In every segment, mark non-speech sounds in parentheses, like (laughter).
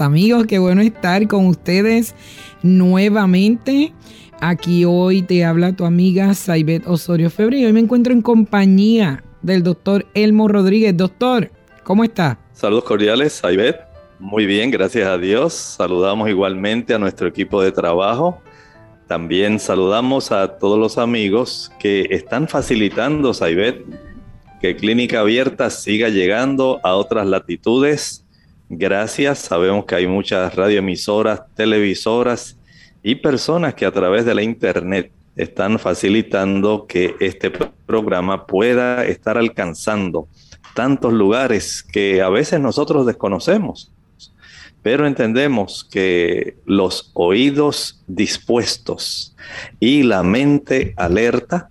Amigos, qué bueno estar con ustedes nuevamente. Aquí hoy te habla tu amiga Saibet Osorio Febre y hoy me encuentro en compañía del doctor Elmo Rodríguez. Doctor, ¿cómo está? Saludos cordiales, Saibet. Muy bien, gracias a Dios. Saludamos igualmente a nuestro equipo de trabajo. También saludamos a todos los amigos que están facilitando, Saibet, que Clínica Abierta siga llegando a otras latitudes Gracias. Sabemos que hay muchas radioemisoras, televisoras y personas que a través de la Internet están facilitando que este programa pueda estar alcanzando tantos lugares que a veces nosotros desconocemos. Pero entendemos que los oídos dispuestos y la mente alerta,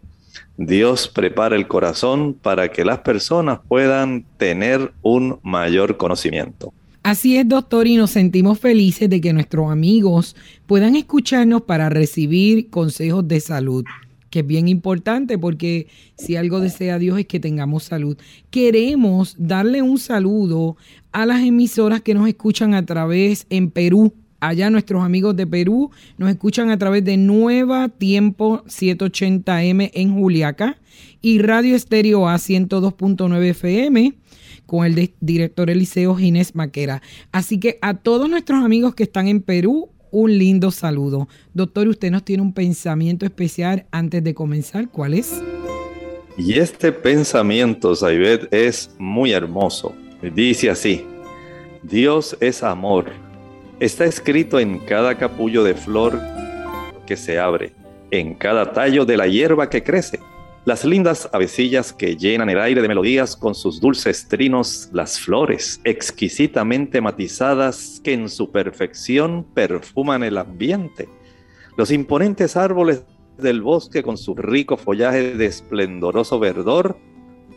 Dios prepara el corazón para que las personas puedan tener un mayor conocimiento. Así es, doctor, y nos sentimos felices de que nuestros amigos puedan escucharnos para recibir consejos de salud, que es bien importante porque si algo desea Dios es que tengamos salud. Queremos darle un saludo a las emisoras que nos escuchan a través en Perú. Allá nuestros amigos de Perú nos escuchan a través de Nueva Tiempo 780M en Juliaca y Radio Estéreo A 102.9 FM con el director Eliseo Ginés Maquera. Así que a todos nuestros amigos que están en Perú, un lindo saludo. Doctor, usted nos tiene un pensamiento especial antes de comenzar. ¿Cuál es? Y este pensamiento, Saibet, es muy hermoso. Dice así, Dios es amor. Está escrito en cada capullo de flor que se abre, en cada tallo de la hierba que crece las lindas avecillas que llenan el aire de melodías con sus dulces trinos, las flores exquisitamente matizadas que en su perfección perfuman el ambiente, los imponentes árboles del bosque con su rico follaje de esplendoroso verdor,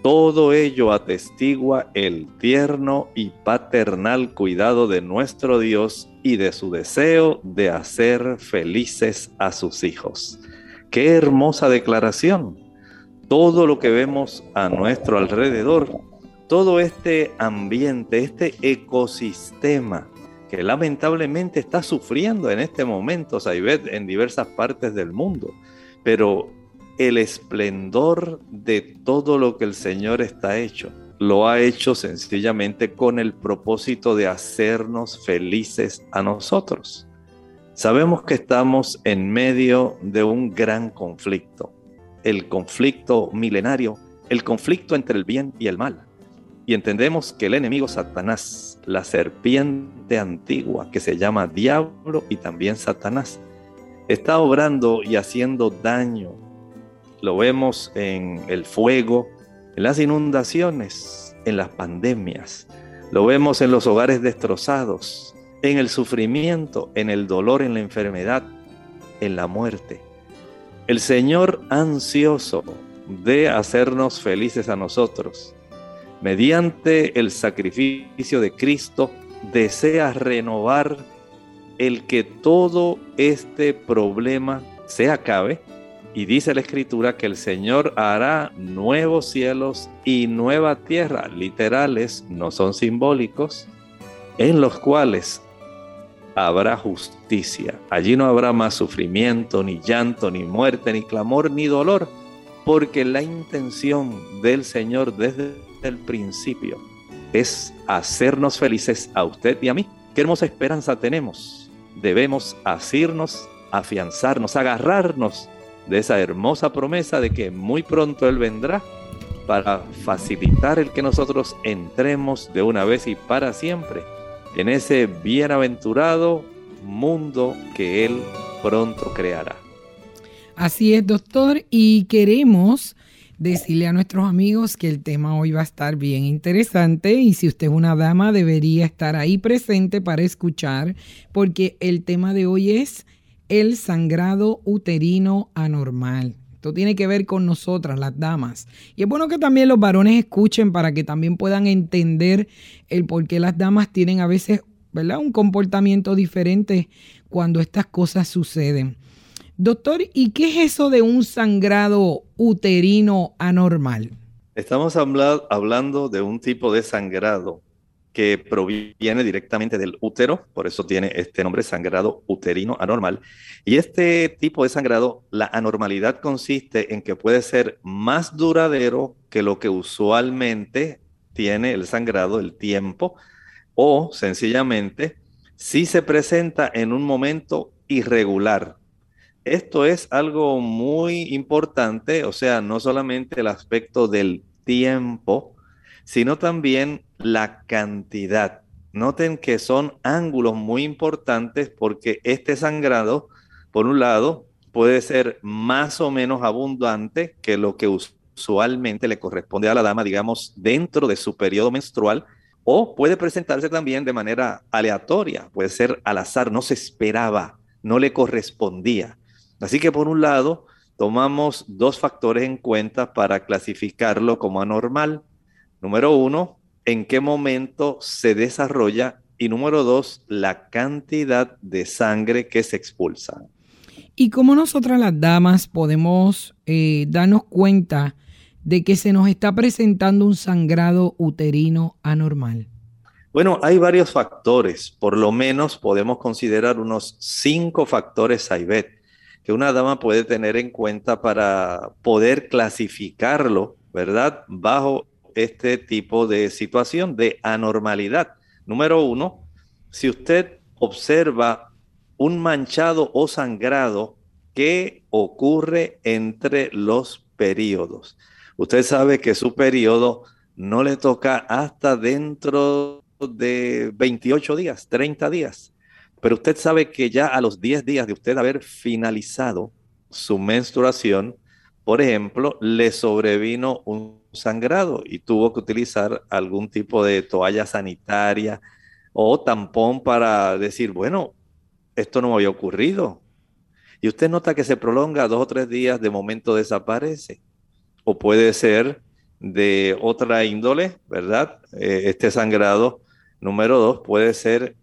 todo ello atestigua el tierno y paternal cuidado de nuestro Dios y de su deseo de hacer felices a sus hijos. Qué hermosa declaración todo lo que vemos a nuestro alrededor, todo este ambiente, este ecosistema que lamentablemente está sufriendo en este momento, Saibet, en diversas partes del mundo. Pero el esplendor de todo lo que el Señor está hecho, lo ha hecho sencillamente con el propósito de hacernos felices a nosotros. Sabemos que estamos en medio de un gran conflicto el conflicto milenario, el conflicto entre el bien y el mal. Y entendemos que el enemigo Satanás, la serpiente antigua que se llama diablo y también Satanás, está obrando y haciendo daño. Lo vemos en el fuego, en las inundaciones, en las pandemias. Lo vemos en los hogares destrozados, en el sufrimiento, en el dolor, en la enfermedad, en la muerte. El Señor ansioso de hacernos felices a nosotros, mediante el sacrificio de Cristo, desea renovar el que todo este problema se acabe. Y dice la escritura que el Señor hará nuevos cielos y nueva tierra, literales, no son simbólicos, en los cuales habrá justicia. Allí no habrá más sufrimiento, ni llanto, ni muerte, ni clamor, ni dolor, porque la intención del Señor desde el principio es hacernos felices a usted y a mí. Qué hermosa esperanza tenemos. Debemos asirnos, afianzarnos, agarrarnos de esa hermosa promesa de que muy pronto Él vendrá para facilitar el que nosotros entremos de una vez y para siempre en ese bienaventurado mundo que Él pronto creará. Así es, doctor, y queremos decirle a nuestros amigos que el tema hoy va a estar bien interesante y si usted es una dama debería estar ahí presente para escuchar porque el tema de hoy es el sangrado uterino anormal. Esto tiene que ver con nosotras, las damas. Y es bueno que también los varones escuchen para que también puedan entender el por qué las damas tienen a veces, ¿verdad? Un comportamiento diferente cuando estas cosas suceden. Doctor, ¿y qué es eso de un sangrado uterino anormal? Estamos hablando de un tipo de sangrado que proviene directamente del útero, por eso tiene este nombre sangrado uterino anormal. Y este tipo de sangrado, la anormalidad consiste en que puede ser más duradero que lo que usualmente tiene el sangrado, el tiempo, o sencillamente si se presenta en un momento irregular, esto es algo muy importante, o sea, no solamente el aspecto del tiempo, sino también la cantidad. Noten que son ángulos muy importantes porque este sangrado, por un lado, puede ser más o menos abundante que lo que usualmente le corresponde a la dama, digamos, dentro de su periodo menstrual, o puede presentarse también de manera aleatoria, puede ser al azar, no se esperaba, no le correspondía. Así que por un lado, tomamos dos factores en cuenta para clasificarlo como anormal. Número uno, en qué momento se desarrolla y número dos, la cantidad de sangre que se expulsa. ¿Y cómo nosotras las damas podemos eh, darnos cuenta de que se nos está presentando un sangrado uterino anormal? Bueno, hay varios factores, por lo menos podemos considerar unos cinco factores AIBET que una dama puede tener en cuenta para poder clasificarlo, ¿verdad? Bajo este tipo de situación de anormalidad. Número uno, si usted observa un manchado o sangrado que ocurre entre los periodos. Usted sabe que su periodo no le toca hasta dentro de 28 días, 30 días. Pero usted sabe que ya a los 10 días de usted haber finalizado su menstruación, por ejemplo, le sobrevino un sangrado y tuvo que utilizar algún tipo de toalla sanitaria o tampón para decir, bueno, esto no me había ocurrido. Y usted nota que se prolonga dos o tres días, de momento desaparece. O puede ser de otra índole, ¿verdad? Eh, este sangrado número dos puede ser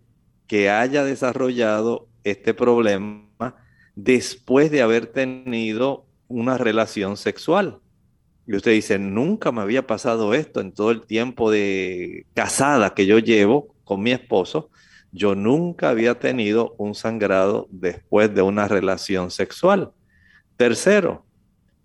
que haya desarrollado este problema después de haber tenido una relación sexual. Y usted dice, nunca me había pasado esto en todo el tiempo de casada que yo llevo con mi esposo. Yo nunca había tenido un sangrado después de una relación sexual. Tercero,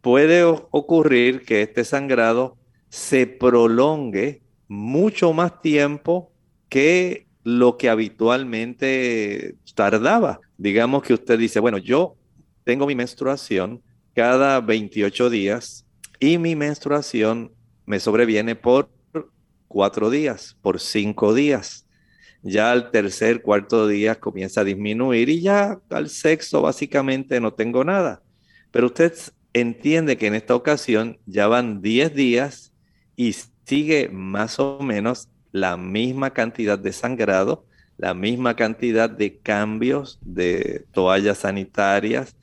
puede ocurrir que este sangrado se prolongue mucho más tiempo que lo que habitualmente tardaba. Digamos que usted dice, bueno, yo tengo mi menstruación cada 28 días y mi menstruación me sobreviene por cuatro días, por cinco días. Ya al tercer, cuarto día comienza a disminuir y ya al sexto básicamente no tengo nada. Pero usted entiende que en esta ocasión ya van 10 días y sigue más o menos la misma cantidad de sangrado, la misma cantidad de cambios de toallas sanitarias.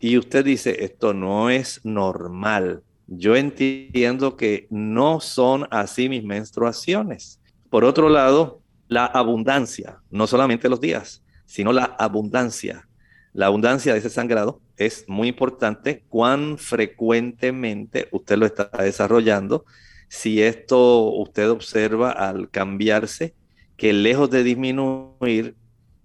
Y usted dice, esto no es normal. Yo entiendo que no son así mis menstruaciones. Por otro lado, la abundancia, no solamente los días, sino la abundancia. La abundancia de ese sangrado es muy importante. Cuán frecuentemente usted lo está desarrollando si esto usted observa al cambiarse, que lejos de disminuir,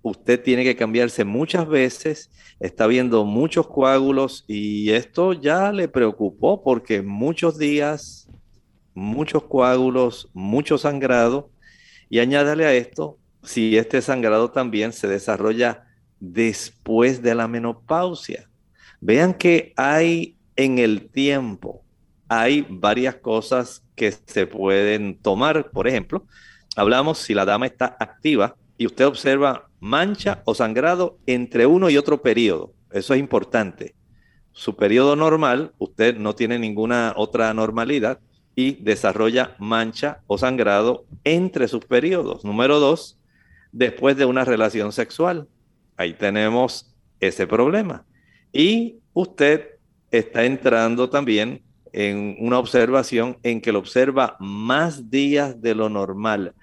usted tiene que cambiarse muchas veces, está viendo muchos coágulos y esto ya le preocupó porque muchos días, muchos coágulos, mucho sangrado y añádale a esto, si este sangrado también se desarrolla después de la menopausia. Vean que hay en el tiempo hay varias cosas que se pueden tomar. Por ejemplo, hablamos si la dama está activa y usted observa mancha o sangrado entre uno y otro periodo. Eso es importante. Su periodo normal, usted no tiene ninguna otra normalidad y desarrolla mancha o sangrado entre sus periodos. Número dos, después de una relación sexual. Ahí tenemos ese problema. Y usted está entrando también en una observación en que lo observa más días de lo normal,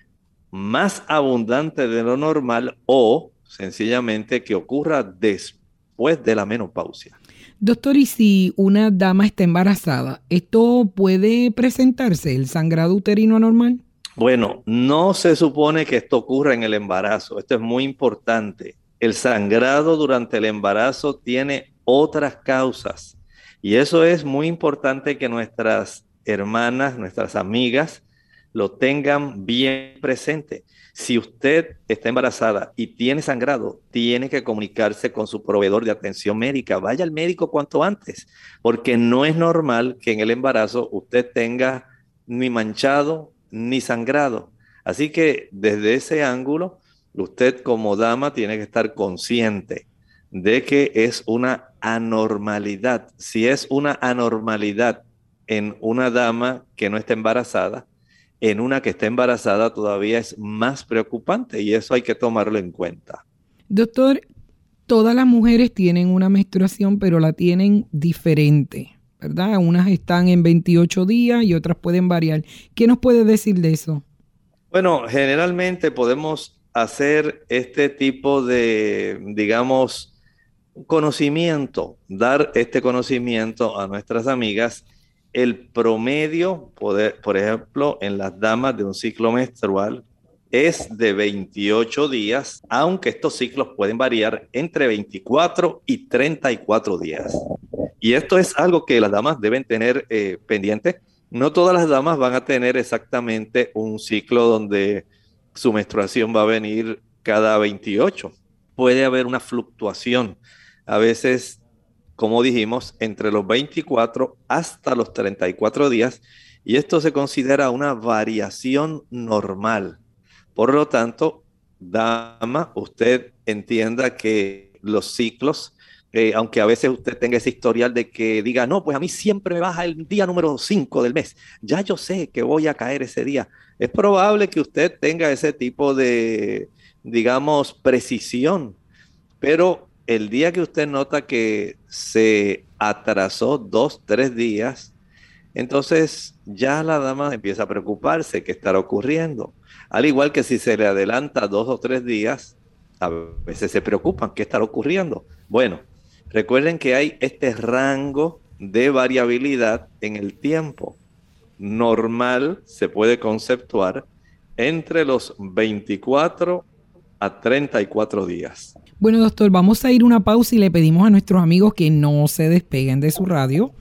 más abundante de lo normal o sencillamente que ocurra después de la menopausia. Doctor, ¿y si una dama está embarazada, esto puede presentarse, el sangrado uterino anormal? Bueno, no se supone que esto ocurra en el embarazo. Esto es muy importante. El sangrado durante el embarazo tiene otras causas. Y eso es muy importante que nuestras hermanas, nuestras amigas, lo tengan bien presente. Si usted está embarazada y tiene sangrado, tiene que comunicarse con su proveedor de atención médica. Vaya al médico cuanto antes, porque no es normal que en el embarazo usted tenga ni manchado ni sangrado. Así que desde ese ángulo, usted como dama tiene que estar consciente de que es una anormalidad. Si es una anormalidad en una dama que no está embarazada, en una que está embarazada todavía es más preocupante y eso hay que tomarlo en cuenta. Doctor, todas las mujeres tienen una menstruación, pero la tienen diferente, ¿verdad? Unas están en 28 días y otras pueden variar. ¿Qué nos puede decir de eso? Bueno, generalmente podemos hacer este tipo de, digamos, conocimiento, dar este conocimiento a nuestras amigas el promedio, por ejemplo, en las damas de un ciclo menstrual es de 28 días, aunque estos ciclos pueden variar entre 24 y 34 días. Y esto es algo que las damas deben tener eh, pendiente. No todas las damas van a tener exactamente un ciclo donde su menstruación va a venir cada 28. Puede haber una fluctuación. A veces como dijimos, entre los 24 hasta los 34 días, y esto se considera una variación normal. Por lo tanto, dama, usted entienda que los ciclos, eh, aunque a veces usted tenga ese historial de que diga, no, pues a mí siempre me baja el día número 5 del mes, ya yo sé que voy a caer ese día. Es probable que usted tenga ese tipo de, digamos, precisión, pero el día que usted nota que se atrasó dos, tres días, entonces ya la dama empieza a preocuparse qué estará ocurriendo. Al igual que si se le adelanta dos o tres días, a veces se preocupan qué estará ocurriendo. Bueno, recuerden que hay este rango de variabilidad en el tiempo. Normal se puede conceptuar entre los 24 a 34 días. Bueno, doctor, vamos a ir una pausa y le pedimos a nuestros amigos que no se despeguen de su radio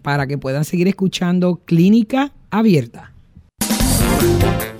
para que puedan seguir escuchando Clínica Abierta.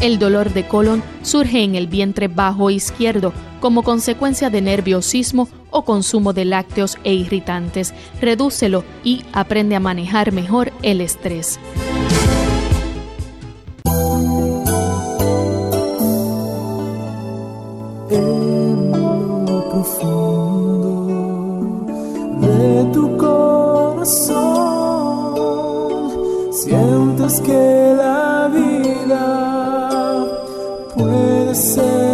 El dolor de colon surge en el vientre bajo izquierdo como consecuencia de nerviosismo o consumo de lácteos e irritantes. Redúcelo y aprende a manejar mejor el estrés. de tu corazón sientes que puede ser mejor.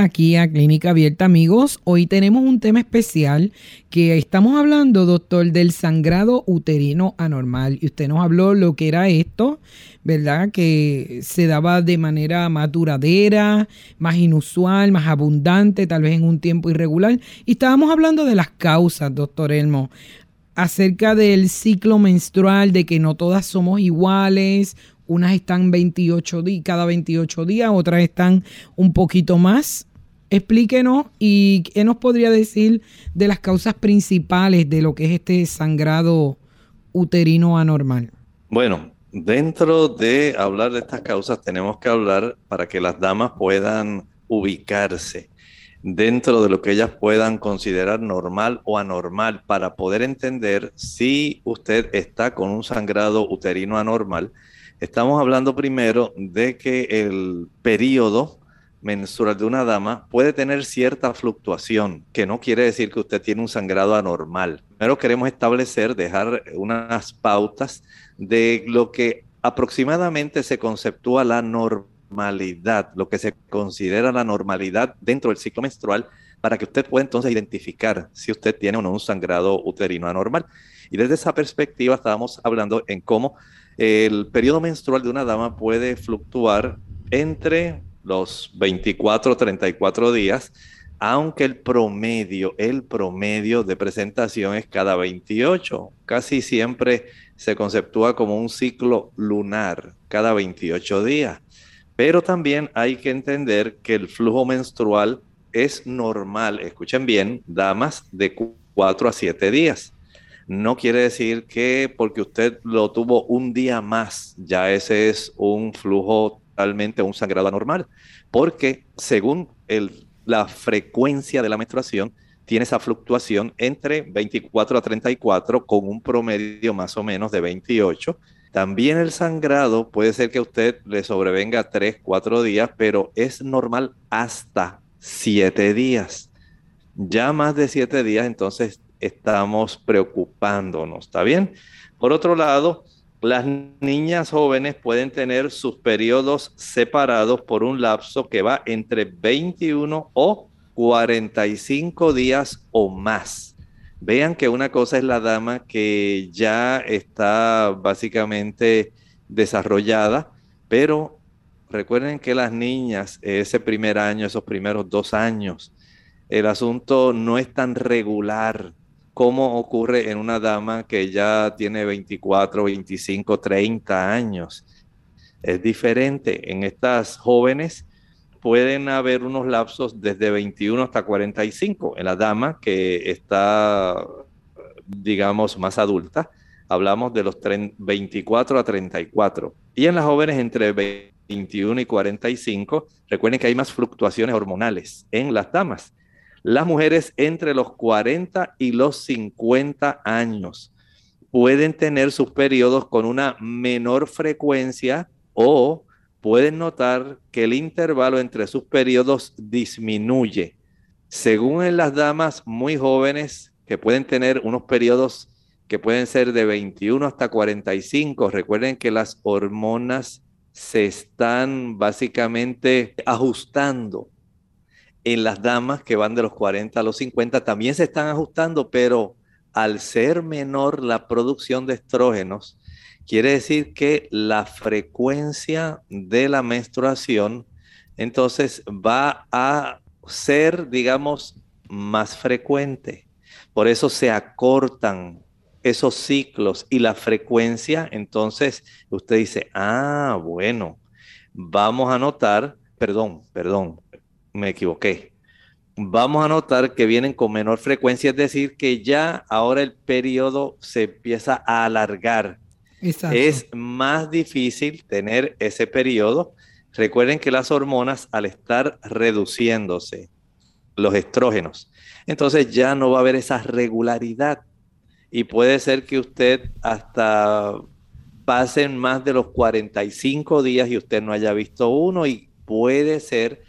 Aquí a Clínica Abierta, amigos. Hoy tenemos un tema especial que estamos hablando, doctor, del sangrado uterino anormal. Y usted nos habló lo que era esto, ¿verdad? Que se daba de manera más duradera, más inusual, más abundante, tal vez en un tiempo irregular. Y estábamos hablando de las causas, doctor Elmo acerca del ciclo menstrual, de que no todas somos iguales, unas están 28 días, cada 28 días, otras están un poquito más. Explíquenos y qué nos podría decir de las causas principales de lo que es este sangrado uterino anormal. Bueno, dentro de hablar de estas causas tenemos que hablar para que las damas puedan ubicarse dentro de lo que ellas puedan considerar normal o anormal para poder entender si usted está con un sangrado uterino anormal. Estamos hablando primero de que el periodo menstrual de una dama puede tener cierta fluctuación, que no quiere decir que usted tiene un sangrado anormal. Primero queremos establecer, dejar unas pautas de lo que aproximadamente se conceptúa la normalidad lo que se considera la normalidad dentro del ciclo menstrual, para que usted pueda entonces identificar si usted tiene o no un sangrado uterino anormal. Y desde esa perspectiva estábamos hablando en cómo el periodo menstrual de una dama puede fluctuar entre los 24 34 días, aunque el promedio, el promedio de presentación es cada 28. Casi siempre se conceptúa como un ciclo lunar cada 28 días. Pero también hay que entender que el flujo menstrual es normal, escuchen bien, damas, de 4 a 7 días. No quiere decir que porque usted lo tuvo un día más, ya ese es un flujo totalmente, un sangrado anormal, porque según la frecuencia de la menstruación, tiene esa fluctuación entre 24 a 34 con un promedio más o menos de 28 también el sangrado puede ser que a usted le sobrevenga 3, 4 días, pero es normal hasta 7 días. Ya más de 7 días, entonces estamos preocupándonos, ¿está bien? Por otro lado, las niñas jóvenes pueden tener sus periodos separados por un lapso que va entre 21 o 45 días o más. Vean que una cosa es la dama que ya está básicamente desarrollada, pero recuerden que las niñas, ese primer año, esos primeros dos años, el asunto no es tan regular como ocurre en una dama que ya tiene 24, 25, 30 años. Es diferente. En estas jóvenes pueden haber unos lapsos desde 21 hasta 45. En la dama que está, digamos, más adulta, hablamos de los 24 a 34. Y en las jóvenes entre 21 y 45, recuerden que hay más fluctuaciones hormonales en las damas. Las mujeres entre los 40 y los 50 años pueden tener sus periodos con una menor frecuencia o pueden notar que el intervalo entre sus periodos disminuye. Según en las damas muy jóvenes que pueden tener unos periodos que pueden ser de 21 hasta 45, recuerden que las hormonas se están básicamente ajustando. En las damas que van de los 40 a los 50 también se están ajustando, pero al ser menor la producción de estrógenos, Quiere decir que la frecuencia de la menstruación entonces va a ser, digamos, más frecuente. Por eso se acortan esos ciclos y la frecuencia, entonces usted dice, ah, bueno, vamos a notar, perdón, perdón, me equivoqué. Vamos a notar que vienen con menor frecuencia, es decir, que ya ahora el periodo se empieza a alargar es más difícil tener ese periodo. Recuerden que las hormonas, al estar reduciéndose, los estrógenos, entonces ya no va a haber esa regularidad. Y puede ser que usted hasta pasen más de los 45 días y usted no haya visto uno y puede ser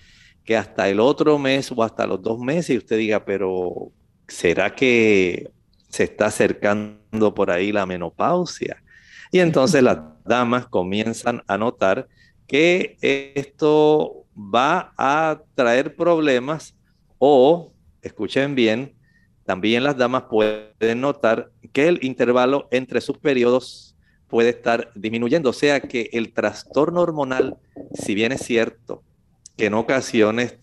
que hasta el otro mes o hasta los dos meses y usted diga, pero ¿será que se está acercando por ahí la menopausia? Y entonces las (laughs) damas comienzan a notar que esto va a traer problemas o, escuchen bien, también las damas pueden notar que el intervalo entre sus periodos puede estar disminuyendo, o sea que el trastorno hormonal, si bien es cierto que en ocasiones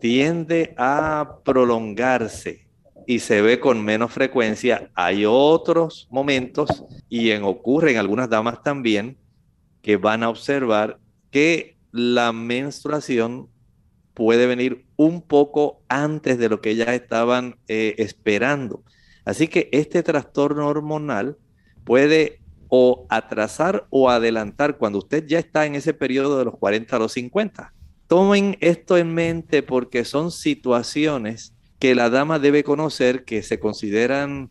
tiende a prolongarse y se ve con menos frecuencia, hay otros momentos y en, ocurre en algunas damas también que van a observar que la menstruación puede venir un poco antes de lo que ellas estaban eh, esperando. Así que este trastorno hormonal puede o atrasar o adelantar cuando usted ya está en ese periodo de los 40 a los 50. Tomen esto en mente porque son situaciones que la dama debe conocer que se consideran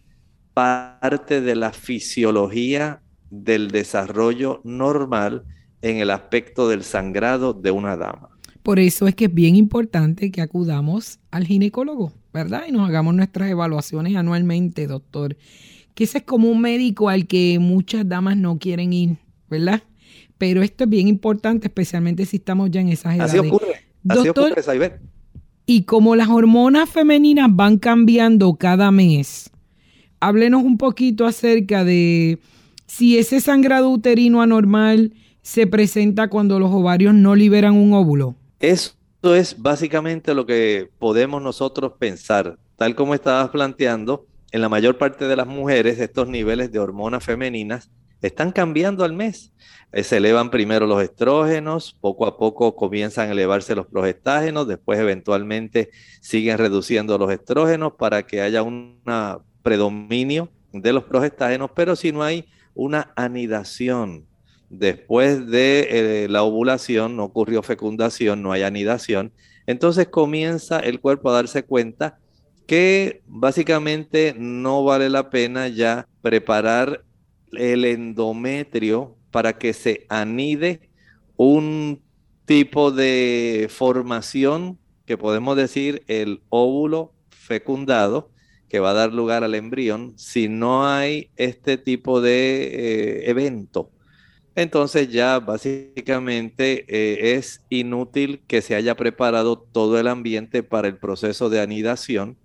parte de la fisiología del desarrollo normal en el aspecto del sangrado de una dama. Por eso es que es bien importante que acudamos al ginecólogo, ¿verdad? Y nos hagamos nuestras evaluaciones anualmente, doctor. Que ese es como un médico al que muchas damas no quieren ir, ¿verdad? Pero esto es bien importante, especialmente si estamos ya en esas edades. Así ocurre. Así Doctor, ocurre, Saibet. Y como las hormonas femeninas van cambiando cada mes, háblenos un poquito acerca de si ese sangrado uterino anormal se presenta cuando los ovarios no liberan un óvulo. Eso es básicamente lo que podemos nosotros pensar. Tal como estabas planteando, en la mayor parte de las mujeres estos niveles de hormonas femeninas están cambiando al mes. Eh, Se elevan primero los estrógenos, poco a poco comienzan a elevarse los progestágenos, después eventualmente siguen reduciendo los estrógenos para que haya un predominio de los progestágenos, pero si no hay una anidación después de eh, la ovulación, no ocurrió fecundación, no hay anidación, entonces comienza el cuerpo a darse cuenta que básicamente no vale la pena ya preparar el endometrio para que se anide un tipo de formación que podemos decir el óvulo fecundado que va a dar lugar al embrión si no hay este tipo de eh, evento. Entonces ya básicamente eh, es inútil que se haya preparado todo el ambiente para el proceso de anidación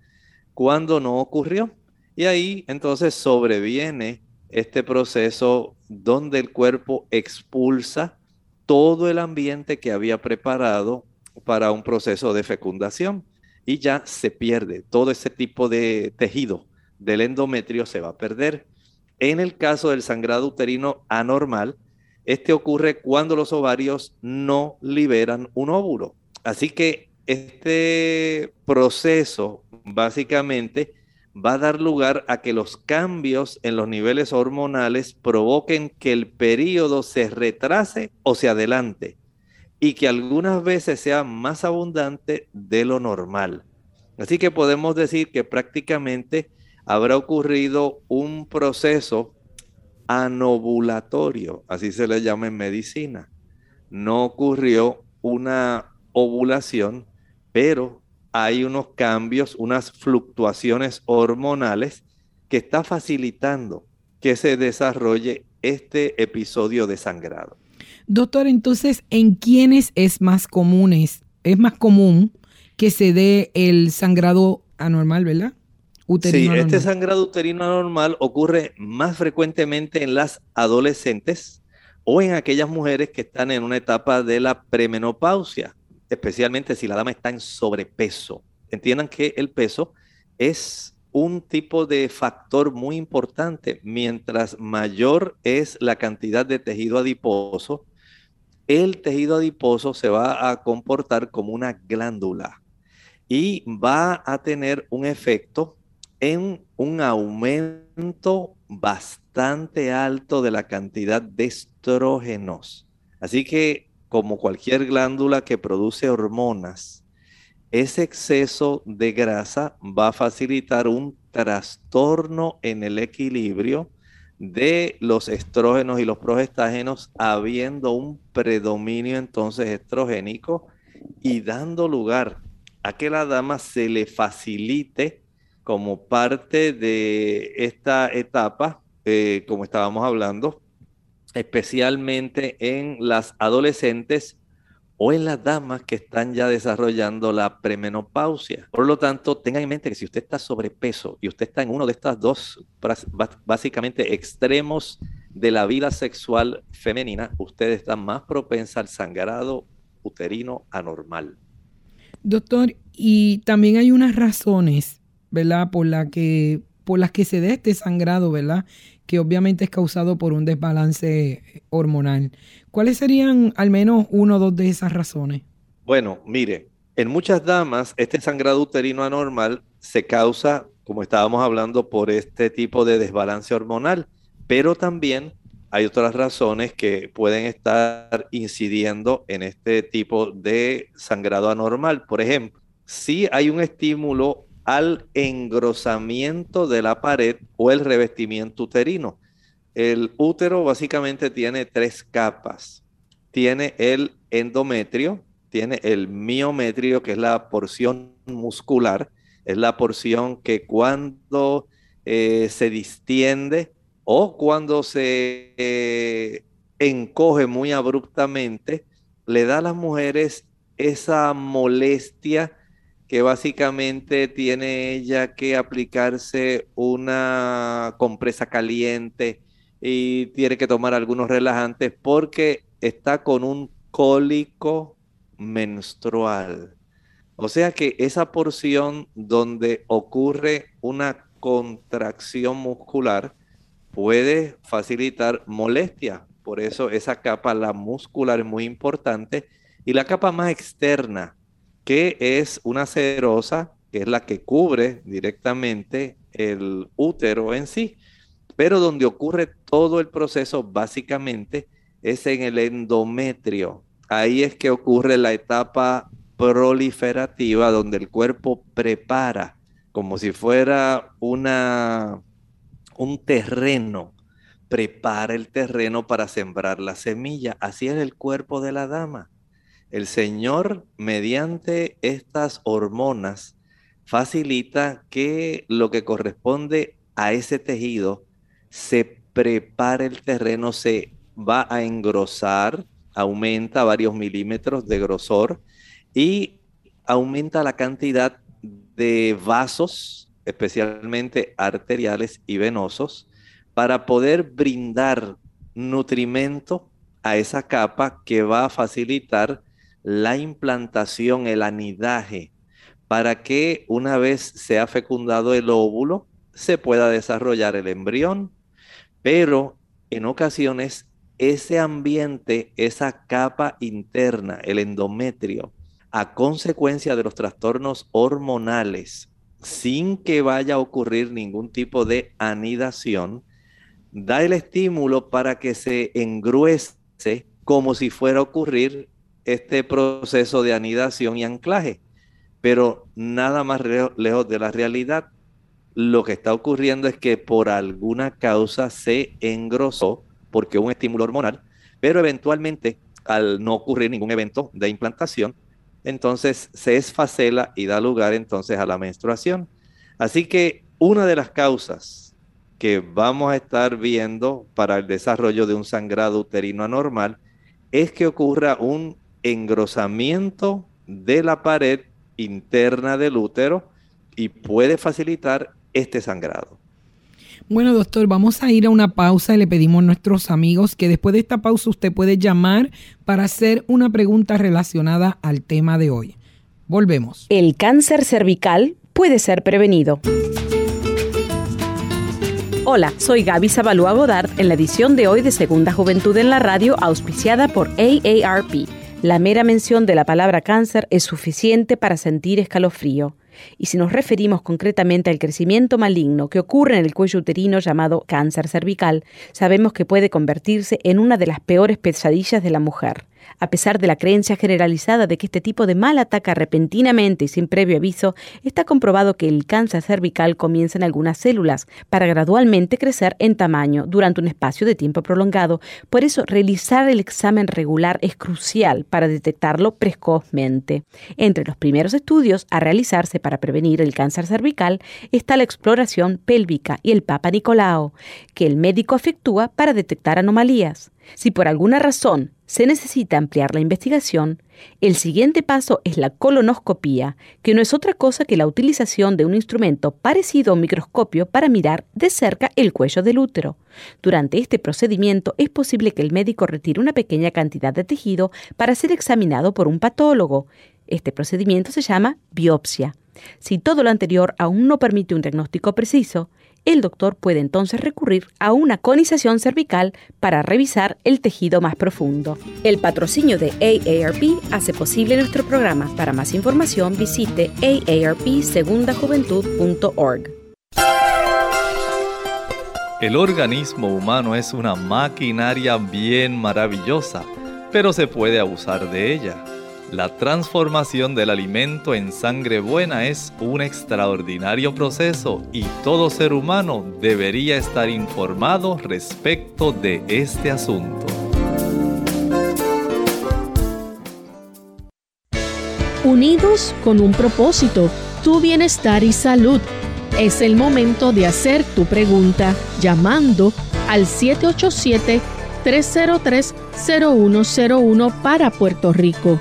cuando no ocurrió. Y ahí entonces sobreviene este proceso donde el cuerpo expulsa todo el ambiente que había preparado para un proceso de fecundación y ya se pierde todo ese tipo de tejido del endometrio se va a perder. En el caso del sangrado uterino anormal, este ocurre cuando los ovarios no liberan un óvulo. Así que este proceso básicamente va a dar lugar a que los cambios en los niveles hormonales provoquen que el periodo se retrase o se adelante y que algunas veces sea más abundante de lo normal. Así que podemos decir que prácticamente habrá ocurrido un proceso anovulatorio, así se le llama en medicina. No ocurrió una ovulación, pero hay unos cambios, unas fluctuaciones hormonales que está facilitando que se desarrolle este episodio de sangrado. Doctor, entonces, ¿en quiénes es más comunes? Es más común que se dé el sangrado anormal, ¿verdad? Uterino sí, este sangrado uterino anormal ocurre más frecuentemente en las adolescentes o en aquellas mujeres que están en una etapa de la premenopausia, especialmente si la dama está en sobrepeso. Entiendan que el peso es un tipo de factor muy importante. Mientras mayor es la cantidad de tejido adiposo, el tejido adiposo se va a comportar como una glándula y va a tener un efecto en un aumento bastante alto de la cantidad de estrógenos. Así que, como cualquier glándula que produce hormonas, ese exceso de grasa va a facilitar un trastorno en el equilibrio de los estrógenos y los progestágenos, habiendo un predominio entonces estrogénico y dando lugar a que la dama se le facilite como parte de esta etapa, eh, como estábamos hablando, especialmente en las adolescentes o en las damas que están ya desarrollando la premenopausia. Por lo tanto, tengan en mente que si usted está sobrepeso y usted está en uno de estos dos, básicamente extremos de la vida sexual femenina, usted está más propensa al sangrado uterino anormal. Doctor, y también hay unas razones, ¿verdad? Por, la que, por las que se dé este sangrado, ¿verdad? Que obviamente es causado por un desbalance hormonal. ¿Cuáles serían al menos uno o dos de esas razones? Bueno, mire, en muchas damas este sangrado uterino anormal se causa, como estábamos hablando, por este tipo de desbalance hormonal, pero también hay otras razones que pueden estar incidiendo en este tipo de sangrado anormal. Por ejemplo, si hay un estímulo al engrosamiento de la pared o el revestimiento uterino. El útero básicamente tiene tres capas. Tiene el endometrio, tiene el miometrio, que es la porción muscular, es la porción que cuando eh, se distiende o cuando se eh, encoge muy abruptamente, le da a las mujeres esa molestia que básicamente tiene ella que aplicarse una compresa caliente y tiene que tomar algunos relajantes porque está con un cólico menstrual. O sea que esa porción donde ocurre una contracción muscular puede facilitar molestia. Por eso esa capa, la muscular, es muy importante. Y la capa más externa, que es una serosa, que es la que cubre directamente el útero en sí, pero donde ocurre todo el proceso básicamente es en el endometrio. Ahí es que ocurre la etapa proliferativa donde el cuerpo prepara como si fuera una un terreno, prepara el terreno para sembrar la semilla. Así es el cuerpo de la dama. El Señor, mediante estas hormonas, facilita que lo que corresponde a ese tejido se prepare el terreno, se va a engrosar, aumenta varios milímetros de grosor y aumenta la cantidad de vasos, especialmente arteriales y venosos, para poder brindar nutrimento a esa capa que va a facilitar la implantación, el anidaje, para que una vez sea fecundado el óvulo, se pueda desarrollar el embrión, pero en ocasiones ese ambiente, esa capa interna, el endometrio, a consecuencia de los trastornos hormonales, sin que vaya a ocurrir ningún tipo de anidación, da el estímulo para que se engruese como si fuera a ocurrir este proceso de anidación y anclaje, pero nada más lejos de la realidad. Lo que está ocurriendo es que por alguna causa se engrosó, porque un estímulo hormonal, pero eventualmente, al no ocurrir ningún evento de implantación, entonces se esfacela y da lugar entonces a la menstruación. Así que una de las causas que vamos a estar viendo para el desarrollo de un sangrado uterino anormal es que ocurra un engrosamiento de la pared interna del útero y puede facilitar este sangrado. Bueno, doctor, vamos a ir a una pausa y le pedimos a nuestros amigos que después de esta pausa usted puede llamar para hacer una pregunta relacionada al tema de hoy. Volvemos. El cáncer cervical puede ser prevenido. Hola, soy Gaby Zabalúa Godard en la edición de hoy de Segunda Juventud en la Radio, auspiciada por AARP. La mera mención de la palabra cáncer es suficiente para sentir escalofrío. Y si nos referimos concretamente al crecimiento maligno que ocurre en el cuello uterino llamado cáncer cervical, sabemos que puede convertirse en una de las peores pesadillas de la mujer. A pesar de la creencia generalizada de que este tipo de mal ataca repentinamente y sin previo aviso, está comprobado que el cáncer cervical comienza en algunas células para gradualmente crecer en tamaño durante un espacio de tiempo prolongado. Por eso, realizar el examen regular es crucial para detectarlo precozmente. Entre los primeros estudios a realizarse para prevenir el cáncer cervical está la exploración pélvica y el Papa Nicolao, que el médico efectúa para detectar anomalías. Si por alguna razón se necesita ampliar la investigación, el siguiente paso es la colonoscopía, que no es otra cosa que la utilización de un instrumento parecido a un microscopio para mirar de cerca el cuello del útero. Durante este procedimiento es posible que el médico retire una pequeña cantidad de tejido para ser examinado por un patólogo. Este procedimiento se llama biopsia. Si todo lo anterior aún no permite un diagnóstico preciso, el doctor puede entonces recurrir a una conización cervical para revisar el tejido más profundo. El patrocinio de AARP hace posible nuestro programa. Para más información visite aarpsegundajuventud.org. El organismo humano es una maquinaria bien maravillosa, pero se puede abusar de ella. La transformación del alimento en sangre buena es un extraordinario proceso y todo ser humano debería estar informado respecto de este asunto. Unidos con un propósito, tu bienestar y salud. Es el momento de hacer tu pregunta llamando al 787-303-0101 para Puerto Rico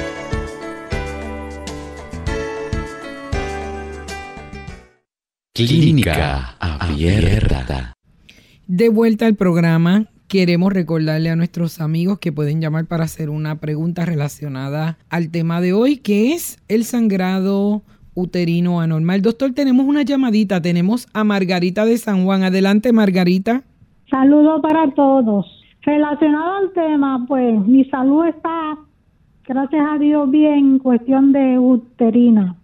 Clínica Abierta. De vuelta al programa, queremos recordarle a nuestros amigos que pueden llamar para hacer una pregunta relacionada al tema de hoy, que es el sangrado uterino anormal. Doctor, tenemos una llamadita, tenemos a Margarita de San Juan. Adelante, Margarita. Saludos para todos. Relacionado al tema, pues mi salud está, gracias a Dios, bien en cuestión de uterina.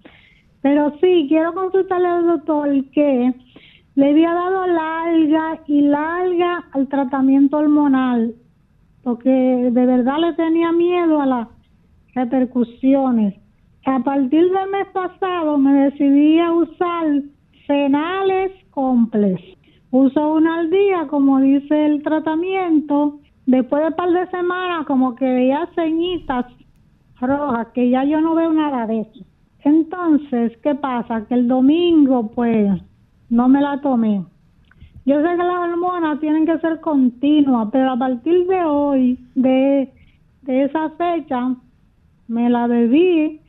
Pero sí, quiero consultarle al doctor que le había dado larga y larga al tratamiento hormonal, porque de verdad le tenía miedo a las repercusiones. A partir del mes pasado me decidí a usar fenales complex. Uso una al día, como dice el tratamiento. Después de un par de semanas, como que veía ceñitas rojas, que ya yo no veo nada de eso. Entonces, ¿qué pasa? Que el domingo, pues, no me la tomé. Yo sé que las hormonas tienen que ser continuas, pero a partir de hoy, de, de esa fecha, me la bebí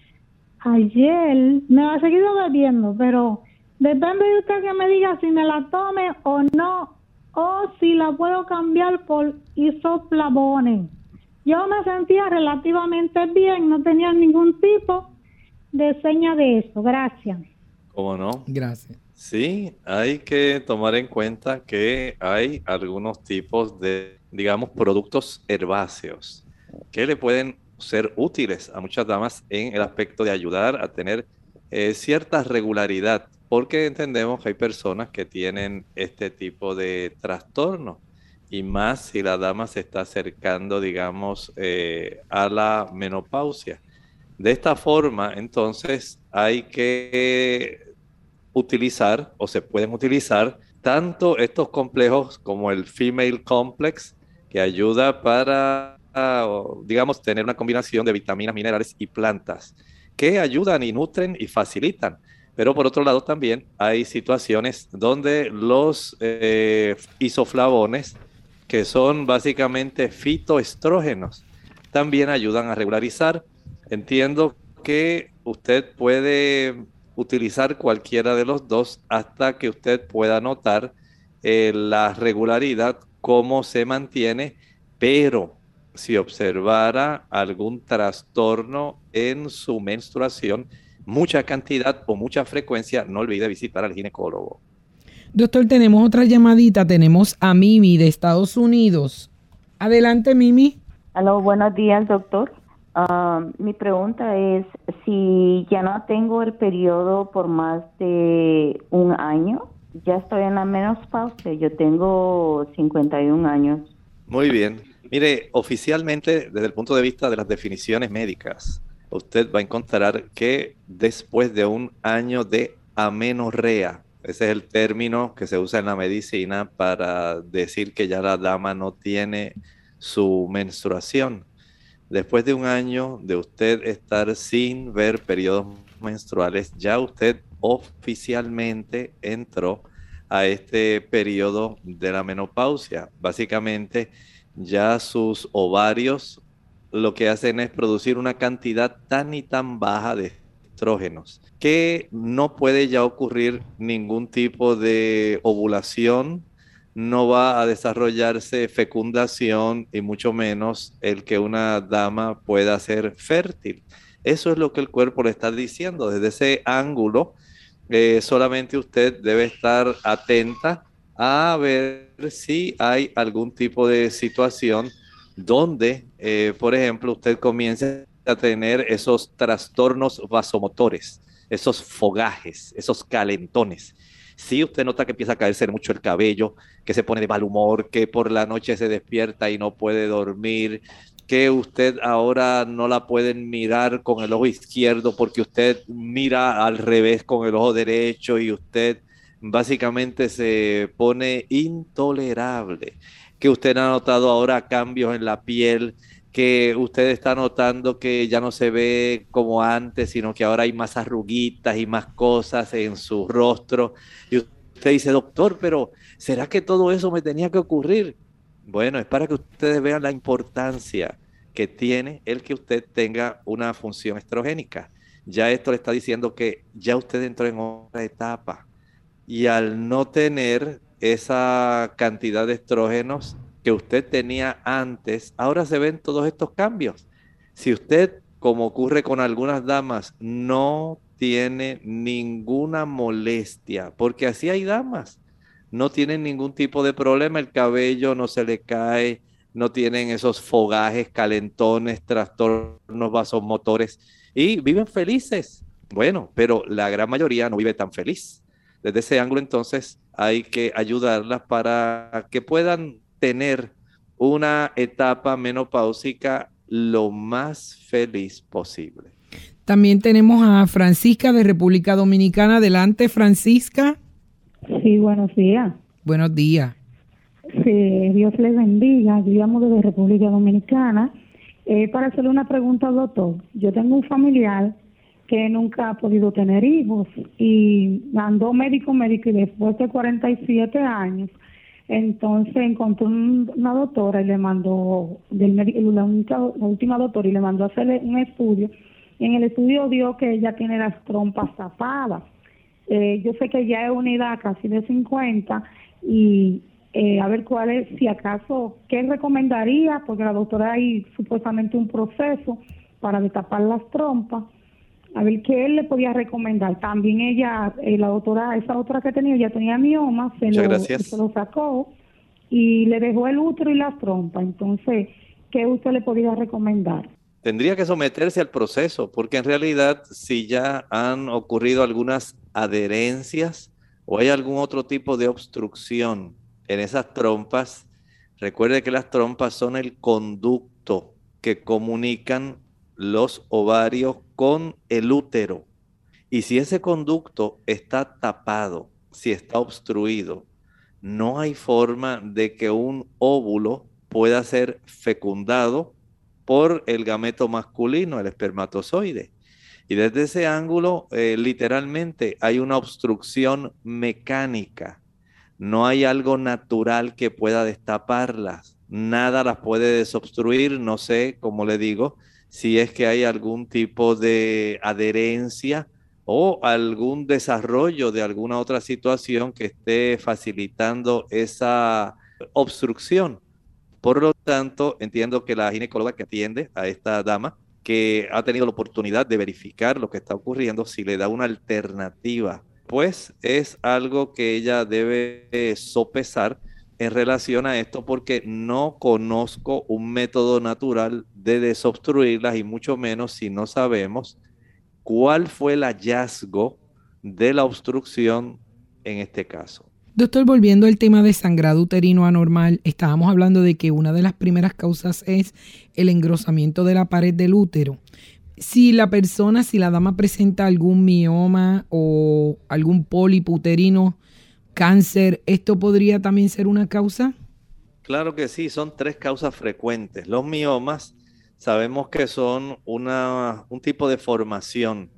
ayer, me la he seguido bebiendo, pero depende de usted que me diga si me la tome o no, o si la puedo cambiar por isoflavones. Yo me sentía relativamente bien, no tenía ningún tipo de seña de eso. Gracias. ¿Cómo no? Gracias. Sí, hay que tomar en cuenta que hay algunos tipos de, digamos, productos herbáceos que le pueden ser útiles a muchas damas en el aspecto de ayudar a tener eh, cierta regularidad, porque entendemos que hay personas que tienen este tipo de trastorno y más si la dama se está acercando, digamos, eh, a la menopausia. De esta forma, entonces, hay que utilizar o se pueden utilizar tanto estos complejos como el Female Complex, que ayuda para, digamos, tener una combinación de vitaminas, minerales y plantas, que ayudan y nutren y facilitan. Pero por otro lado también hay situaciones donde los eh, isoflavones, que son básicamente fitoestrógenos, también ayudan a regularizar Entiendo que usted puede utilizar cualquiera de los dos hasta que usted pueda notar eh, la regularidad, cómo se mantiene, pero si observara algún trastorno en su menstruación, mucha cantidad o mucha frecuencia, no olvide visitar al ginecólogo. Doctor, tenemos otra llamadita, tenemos a Mimi de Estados Unidos. Adelante, Mimi. Aló, buenos días, doctor. Ah, mi pregunta es si ya no tengo el periodo por más de un año, ya estoy en la menopausia, yo tengo 51 años. Muy bien. Mire, oficialmente, desde el punto de vista de las definiciones médicas, usted va a encontrar que después de un año de amenorrea, ese es el término que se usa en la medicina para decir que ya la dama no tiene su menstruación. Después de un año de usted estar sin ver periodos menstruales, ya usted oficialmente entró a este periodo de la menopausia. Básicamente, ya sus ovarios lo que hacen es producir una cantidad tan y tan baja de estrógenos que no puede ya ocurrir ningún tipo de ovulación, no va a desarrollarse fecundación y mucho menos el que una dama pueda ser fértil. Eso es lo que el cuerpo le está diciendo. Desde ese ángulo, eh, solamente usted debe estar atenta a ver si hay algún tipo de situación donde, eh, por ejemplo, usted comience a tener esos trastornos vasomotores, esos fogajes, esos calentones. Si usted nota que empieza a caerse mucho el cabello, que se pone de mal humor, que por la noche se despierta y no puede dormir, que usted ahora no la pueden mirar con el ojo izquierdo porque usted mira al revés con el ojo derecho y usted básicamente se pone intolerable, que usted ha notado ahora cambios en la piel, que usted está notando que ya no se ve como antes, sino que ahora hay más arruguitas y más cosas en su rostro. Y usted dice, doctor, pero ¿será que todo eso me tenía que ocurrir? Bueno, es para que ustedes vean la importancia que tiene el que usted tenga una función estrogénica. Ya esto le está diciendo que ya usted entró en otra etapa. Y al no tener esa cantidad de estrógenos que usted tenía antes, ahora se ven todos estos cambios. Si usted, como ocurre con algunas damas, no tiene ninguna molestia, porque así hay damas no tienen ningún tipo de problema, el cabello no se le cae, no tienen esos fogajes, calentones, trastornos vasomotores y viven felices. Bueno, pero la gran mayoría no vive tan feliz. Desde ese ángulo entonces hay que ayudarlas para que puedan tener una etapa menopáusica lo más feliz posible. También tenemos a Francisca de República Dominicana. Adelante, Francisca. Sí, buenos días. Buenos días. Sí, Dios les bendiga. Yo llamo desde República Dominicana. Eh, para hacerle una pregunta al doctor. Yo tengo un familiar que nunca ha podido tener hijos y mandó médico, médico y después de 47 años, entonces encontró una doctora y le mandó, del la, única, última doctora y le mandó a hacerle un estudio. Y en el estudio dio que ella tiene las trompas tapadas. Eh, yo sé que ya es una edad casi de 50 y eh, a ver cuál es, si acaso, qué recomendaría, porque la doctora hay supuestamente un proceso para destapar las trompas, a ver qué él le podía recomendar. También ella, eh, la doctora, esa otra que tenía, ya tenía mioma, se lo, se lo sacó y le dejó el útero y las trompas. Entonces, ¿qué usted le podría recomendar? Tendría que someterse al proceso, porque en realidad si ya han ocurrido algunas adherencias o hay algún otro tipo de obstrucción en esas trompas, recuerde que las trompas son el conducto que comunican los ovarios con el útero. Y si ese conducto está tapado, si está obstruido, no hay forma de que un óvulo pueda ser fecundado por el gameto masculino, el espermatozoide. Y desde ese ángulo, eh, literalmente, hay una obstrucción mecánica no hay algo natural que pueda destaparlas. Nada las puede desobstruir. No sé, como le digo, si es que hay algún tipo de adherencia o algún desarrollo de alguna otra situación que esté facilitando esa obstrucción. Por lo tanto, entiendo que la ginecóloga que atiende a esta dama, que ha tenido la oportunidad de verificar lo que está ocurriendo, si le da una alternativa pues es algo que ella debe sopesar en relación a esto porque no conozco un método natural de desobstruirlas y mucho menos si no sabemos cuál fue el hallazgo de la obstrucción en este caso. Doctor, volviendo al tema de sangrado uterino anormal, estábamos hablando de que una de las primeras causas es el engrosamiento de la pared del útero. Si la persona, si la dama presenta algún mioma o algún pólipo uterino, cáncer, ¿esto podría también ser una causa? Claro que sí, son tres causas frecuentes. Los miomas sabemos que son una, un tipo de formación,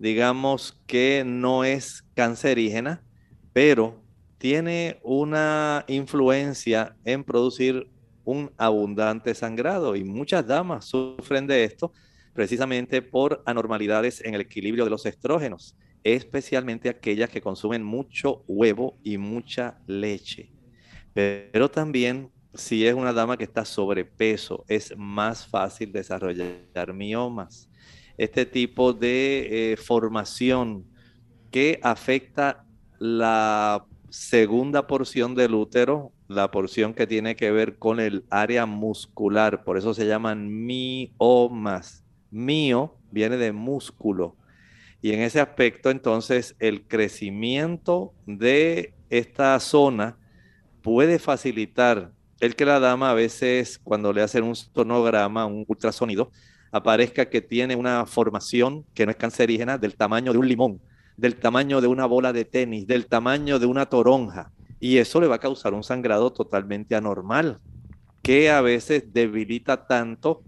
digamos que no es cancerígena, pero tiene una influencia en producir un abundante sangrado y muchas damas sufren de esto precisamente por anormalidades en el equilibrio de los estrógenos, especialmente aquellas que consumen mucho huevo y mucha leche. Pero también si es una dama que está sobrepeso, es más fácil desarrollar miomas. Este tipo de eh, formación que afecta la segunda porción del útero, la porción que tiene que ver con el área muscular, por eso se llaman miomas. Mio viene de músculo. Y en ese aspecto, entonces, el crecimiento de esta zona puede facilitar el que la dama a veces, cuando le hacen un sonograma, un ultrasonido, aparezca que tiene una formación que no es cancerígena del tamaño de un limón, del tamaño de una bola de tenis, del tamaño de una toronja. Y eso le va a causar un sangrado totalmente anormal, que a veces debilita tanto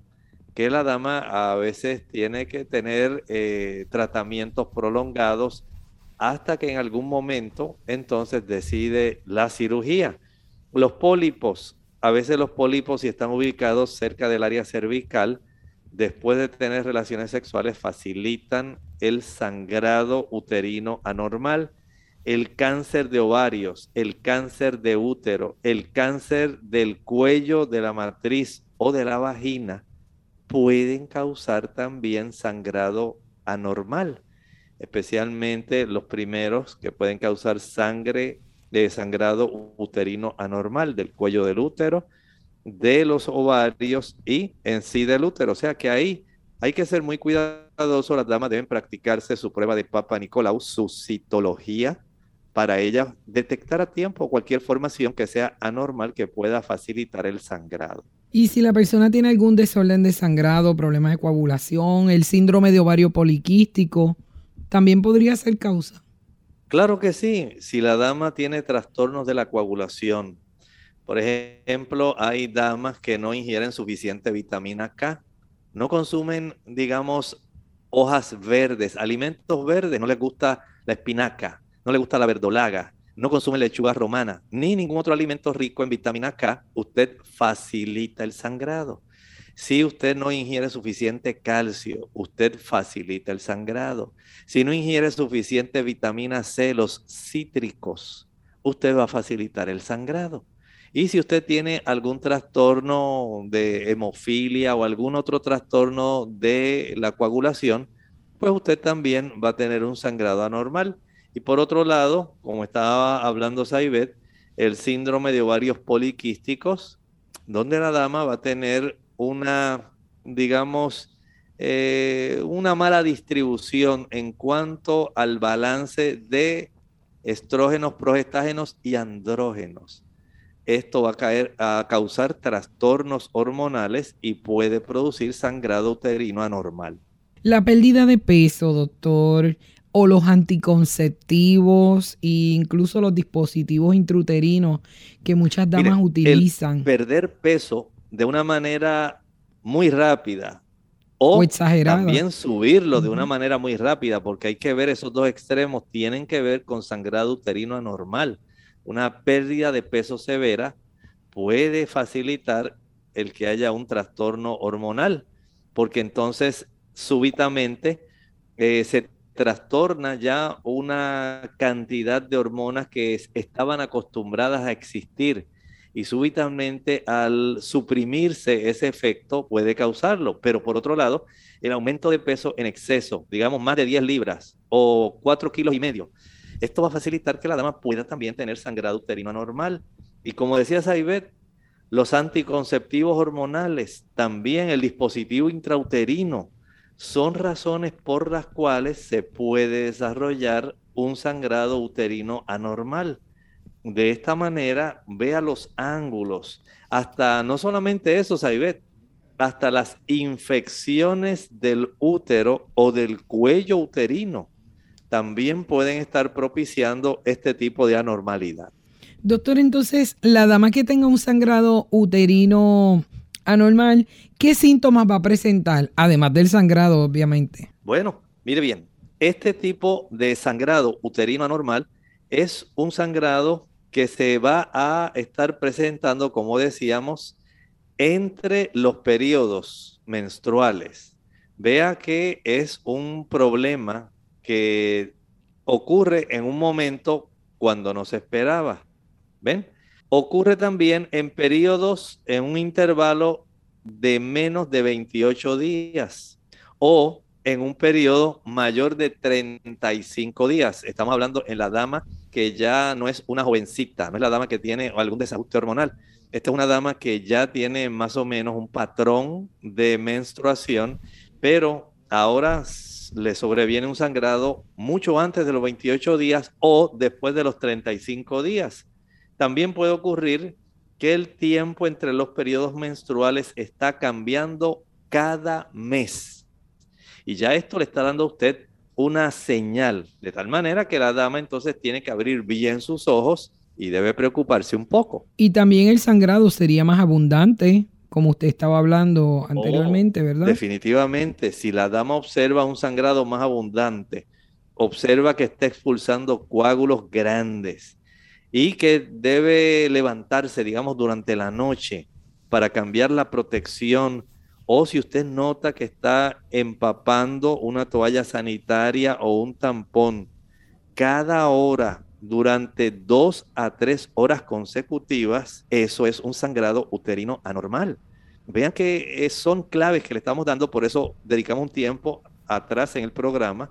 que la dama a veces tiene que tener eh, tratamientos prolongados hasta que en algún momento entonces decide la cirugía. Los pólipos, a veces los pólipos si están ubicados cerca del área cervical, después de tener relaciones sexuales facilitan el sangrado uterino anormal, el cáncer de ovarios, el cáncer de útero, el cáncer del cuello de la matriz o de la vagina pueden causar también sangrado anormal, especialmente los primeros que pueden causar sangre de sangrado uterino anormal del cuello del útero, de los ovarios y en sí del útero. O sea que ahí hay que ser muy cuidadosos. Las damas deben practicarse su prueba de Papa Nicolau, su citología, para ellas detectar a tiempo cualquier formación que sea anormal que pueda facilitar el sangrado. Y si la persona tiene algún desorden de sangrado, problemas de coagulación, el síndrome de ovario poliquístico, también podría ser causa. Claro que sí, si la dama tiene trastornos de la coagulación, por ejemplo, hay damas que no ingieren suficiente vitamina K, no consumen, digamos, hojas verdes, alimentos verdes, no les gusta la espinaca, no les gusta la verdolaga, no consume lechuga romana ni ningún otro alimento rico en vitamina K, usted facilita el sangrado. Si usted no ingiere suficiente calcio, usted facilita el sangrado. Si no ingiere suficiente vitamina C, los cítricos, usted va a facilitar el sangrado. Y si usted tiene algún trastorno de hemofilia o algún otro trastorno de la coagulación, pues usted también va a tener un sangrado anormal. Y por otro lado, como estaba hablando Saibet, el síndrome de ovarios poliquísticos, donde la dama va a tener una, digamos, eh, una mala distribución en cuanto al balance de estrógenos, progestágenos y andrógenos. Esto va a, caer, a causar trastornos hormonales y puede producir sangrado uterino anormal. La pérdida de peso, doctor, o los anticonceptivos e incluso los dispositivos intrauterinos que muchas damas utilizan. perder peso de una manera muy rápida o, exagerada. también subirlo de una manera muy rápida, porque hay que ver esos dos extremos, tienen que ver con sangrado uterino anormal. Una pérdida de peso severa puede facilitar el que haya un trastorno hormonal, porque entonces súbitamente eh, se trastorna ya una cantidad de hormonas que estaban acostumbradas a existir y súbitamente al suprimirse ese efecto puede causarlo. Pero por otro lado, el aumento de peso en exceso, digamos más de 10 libras o 4 kilos y medio, esto va a facilitar que la dama pueda también tener sangrado uterino anormal. Y como decía Saibet, los anticonceptivos hormonales, también el dispositivo intrauterino, son razones por las cuales se puede desarrollar un sangrado uterino anormal. De esta manera, vea los ángulos. Hasta no solamente eso, Saibet, hasta las infecciones del útero o del cuello uterino también pueden estar propiciando este tipo de anormalidad. Doctor, entonces, la dama que tenga un sangrado uterino anormal, ¿qué síntomas va a presentar? Además del sangrado, obviamente. Bueno, mire bien, este tipo de sangrado uterino anormal es un sangrado que se va a estar presentando, como decíamos, entre los periodos menstruales. Vea que es un problema que ocurre en un momento cuando no se esperaba. ¿Ven? Ocurre también en periodos, en un intervalo de menos de 28 días o en un periodo mayor de 35 días. Estamos hablando en la dama que ya no es una jovencita, no es la dama que tiene algún desajuste hormonal. Esta es una dama que ya tiene más o menos un patrón de menstruación, pero ahora le sobreviene un sangrado mucho antes de los 28 días o después de los 35 días. También puede ocurrir que el tiempo entre los periodos menstruales está cambiando cada mes. Y ya esto le está dando a usted una señal, de tal manera que la dama entonces tiene que abrir bien sus ojos y debe preocuparse un poco. Y también el sangrado sería más abundante, como usted estaba hablando anteriormente, Oh, ¿verdad? Definitivamente, si la dama observa un sangrado más abundante, observa que está expulsando coágulos grandes y que debe levantarse, digamos, durante la noche para cambiar la protección o si usted nota que está empapando una toalla sanitaria o un tampón cada hora durante dos a tres horas consecutivas, eso es un sangrado uterino anormal. Vean que eh, son claves que le estamos dando, por eso dedicamos un tiempo atrás en el programa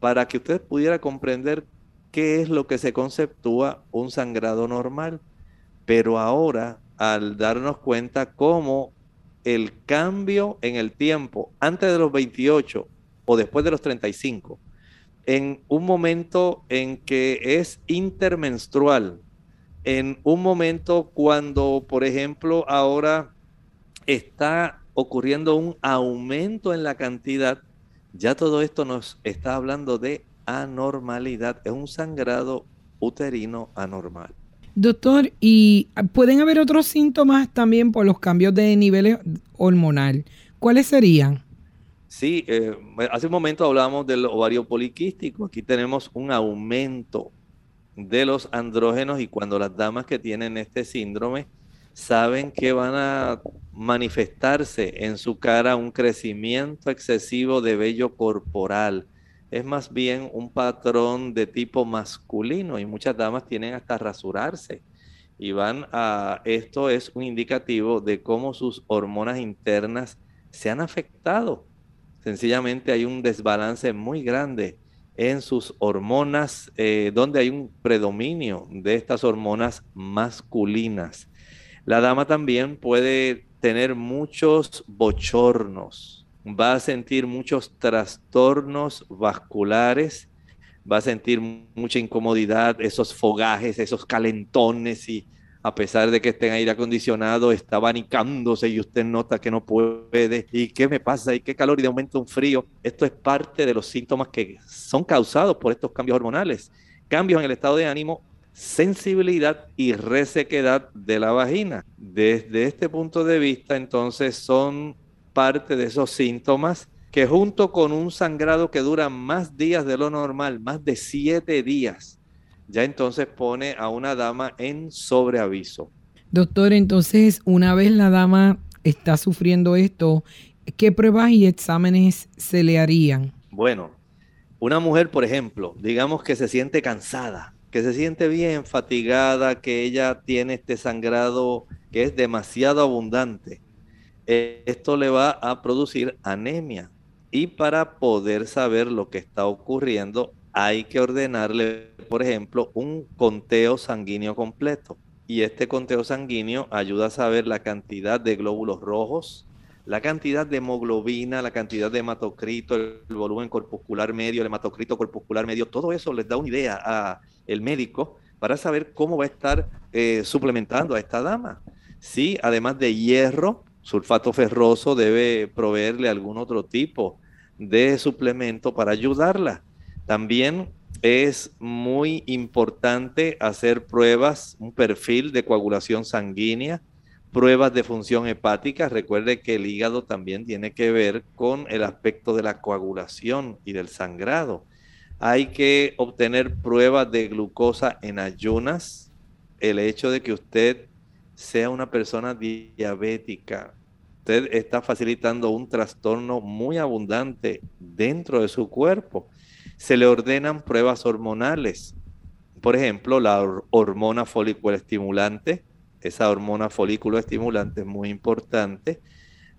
para que usted pudiera comprender qué es lo que se conceptúa un sangrado normal. Pero ahora, al darnos cuenta cómo el cambio en el tiempo antes de los 28 o después de los 35, en un momento en que es intermenstrual, en un momento cuando, por ejemplo, ahora está ocurriendo un aumento en la cantidad, ya todo esto nos está hablando de anormalidad, es un sangrado uterino anormal. Doctor, ¿y pueden haber otros síntomas también por los cambios de niveles hormonal? ¿Cuáles serían? Sí, eh, hace un momento hablábamos del ovario poliquístico. Aquí tenemos un aumento de los andrógenos y cuando las damas que tienen este síndrome saben que van a manifestarse en su cara un crecimiento excesivo de vello corporal. Es más bien un patrón de tipo masculino y muchas damas tienen hasta rasurarse y van a esto es un indicativo de cómo sus hormonas internas se han afectado. Sencillamente hay un desbalance muy grande en sus hormonas, eh, donde hay un predominio de estas hormonas masculinas. La dama también puede tener muchos bochornos, va a sentir muchos trastornos vasculares, va a sentir mucha incomodidad, esos fogajes, esos calentones y a pesar de que esté en aire acondicionado, está abanicándose y usted nota que no puede. ¿Y qué me pasa? ¿Y qué calor? Y de momento un frío. Esto es parte de los síntomas que son causados por estos cambios hormonales. Cambios en el estado de ánimo, sensibilidad y resequedad de la vagina. Desde este punto de vista, entonces, son parte de esos síntomas que junto con un sangrado que dura más días de lo normal, más de siete días, ya entonces pone a una dama en sobreaviso. Doctor, entonces, una vez la dama está sufriendo esto, ¿qué pruebas y exámenes se le harían? Bueno, una mujer, por ejemplo, digamos que se siente cansada, que se siente bien fatigada, que ella tiene este sangrado que es demasiado abundante. Esto le va a producir anemia. Y para poder saber lo que está ocurriendo, hay que ordenarle, por ejemplo, un conteo sanguíneo completo. Y este conteo sanguíneo ayuda a saber la cantidad de glóbulos rojos, la cantidad de hemoglobina, la cantidad de hematocrito, el, volumen corpuscular medio, el hematocrito corpuscular medio, todo eso les da una idea a el médico para saber cómo va a estar eh, suplementando a esta dama. Sí, además de hierro, sulfato ferroso, debe proveerle algún otro tipo de suplemento para ayudarla. También es muy importante hacer pruebas, un perfil de coagulación sanguínea, pruebas de función hepática. Recuerde que el hígado también tiene que ver con el aspecto de la coagulación y del sangrado. Hay que obtener pruebas de glucosa en ayunas. El hecho de que usted sea una persona diabética, usted está facilitando un trastorno muy abundante dentro de su cuerpo. Se le ordenan pruebas hormonales. Por ejemplo, la hormona folículo estimulante, esa hormona folículo estimulante es muy importante.